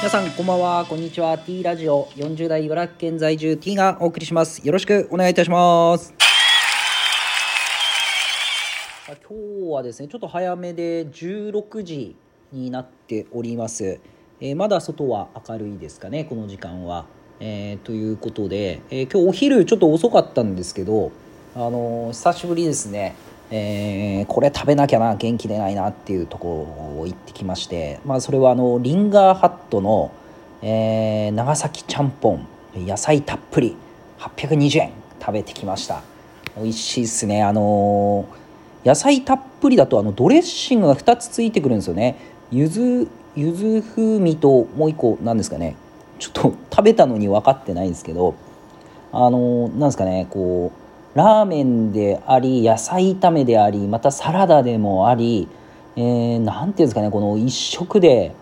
皆さんこんばんはこんにちは。T ラジオ40代茨城県在住 T がお送りします。よろしくお願いいたします。今日はですねちょっと早めで16時になっております、えーまだ外は明るいですかねこの時間は、えーということで、えー今日お昼ちょっと遅かったんですけどあの久しぶりですね。えーこれ食べなきゃな元気出ないなっていうところを行ってきまして、まあ、それはあのリンガーハットの、えー長崎ちゃんぽん野菜たっぷり820円食べてきました。美味しいっすね。あのー野菜たっぷりだとあのドレッシングが2つついてくるんですよね。ゆずゆず風味ともう一個なんですかね。ちょっと食べたのに分かってないんですけどあのなんですかねこうラーメンであり野菜炒めでありまたサラダでもあり、えーなんていうんですかねこの一食で、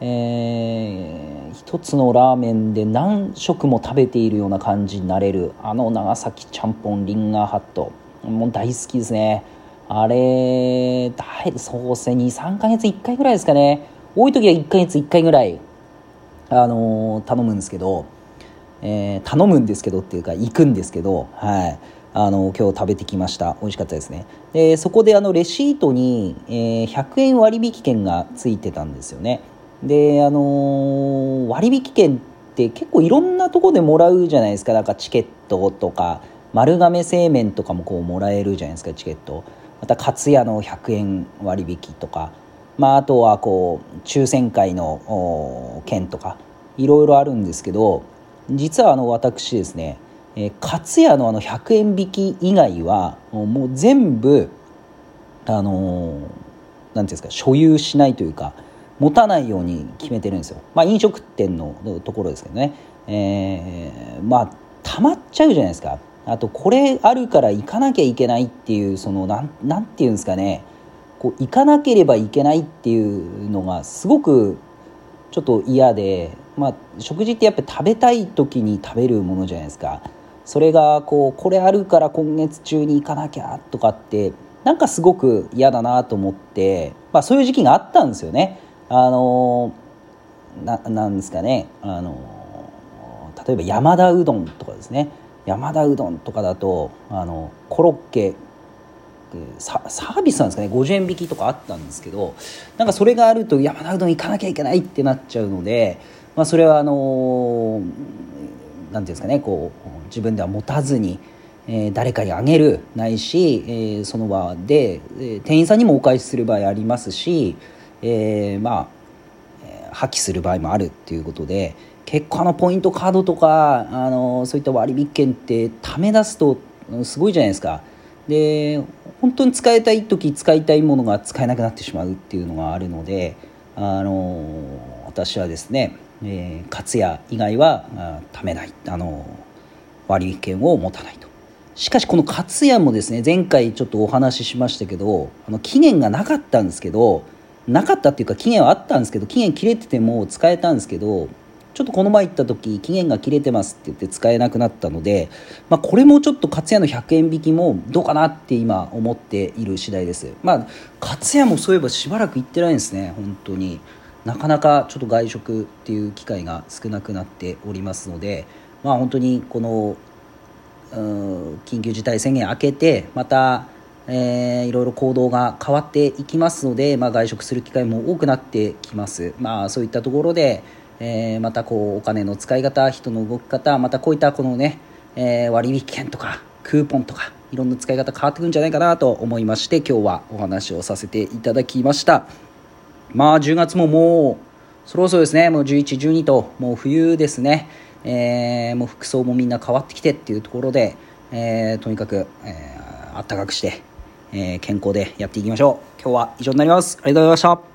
えー一つのラーメンで何食も食べているような感じになれるあの長崎ちゃんぽんリンガーハット。もう大好きですね。あれだいそうですね23ヶ月1回ぐらいですかね。多い時は1ヶ月1回ぐらいあのー頼むんですけど、えー頼むんですけどっていうか行くんですけど、はい、あの今日食べてきました。美味しかったですね。でそこであのレシートに、えー100円割引券がついてたんですよね。であのー割引券って結構いろんなとこでもらうじゃないですか。なんかチケットとか丸亀製麺とかもこうもらえるじゃないですかチケット。また勝屋の100円割引とか。まあ、あとはこう抽選会の券とかいろいろあるんですけど実はあの私ですね、えー、勝屋のあの100円引き以外はもう全部あのーなんていうんですか所有しないというか持たないように決めてるんですよ。まあ飲食店のところですけどね、えーまあたまっちゃうじゃないですか。あとこれあるから行かなきゃいけないっていうそのなんなんていうんですかね。こう行かなければいけないっていうのがすごくちょっと嫌で、まあ、食事ってやっぱり食べたい時に食べるものじゃないですか。それがこうこれあるから今月中に行かなきゃとかってなんかすごく嫌だなと思って、まあ、そういう時期があったんですよね。あのななんですかね。あの例えば山田うどんとかですね。山田うどんとかだとあのコロッケサービスなんですかね50円引きとかあったんですけどなんかそれがあると山田うどん行かなきゃいけないってなっちゃうので、まあ、それはあのなんていうんですかねこう自分では持たずに、えー誰かにあげるないし、えーその場で、えー店員さんにもお返しする場合ありますし、えーまあえー破棄する場合もあるっていうことで結構あのポイントカードとかあのそういった割引券ってため出すとすごいじゃないですか。で本当に使いたい時使いたいものが使えなくなってしまうっていうのがあるのであの私はですね、えー、勝屋以外はあためない。あの割引券を持たないと。しかしこの勝屋もですね前回ちょっとお話ししましたけどあの期限がなかったんですけどなかったっていうか期限はあったんですけど期限切れてても使えたんですけどちょっとこの前行った時期限が切れてますって言って使えなくなったので、まあ、これもちょっと勝屋の100円引きもどうかなって今思っている次第です。まあ勝屋もそういえばしばらく行ってないんですね本当に。なかなかちょっと外食っていう機会が少なくなっておりますのでまあ本当にこの緊急事態宣言明けてまた、えーいろいろ行動が変わっていきますので、まあ、外食する機会も多くなってきます、まあ、そういったところで、えーまたこうお金の使い方人の動き方またこういったこのね、えー割引券とかクーポンとかいろんな使い方変わってくるんじゃないかなと思いまして今日はお話をさせていただきました。まあ10月ももうそろそろですねもう11、12ともう冬ですね、えーもう服装もみんな変わってきてっていうところで、えーとにかく、えー、暖かくして、えー健康でやっていきましょう。今日は以上になります。ありがとうございました。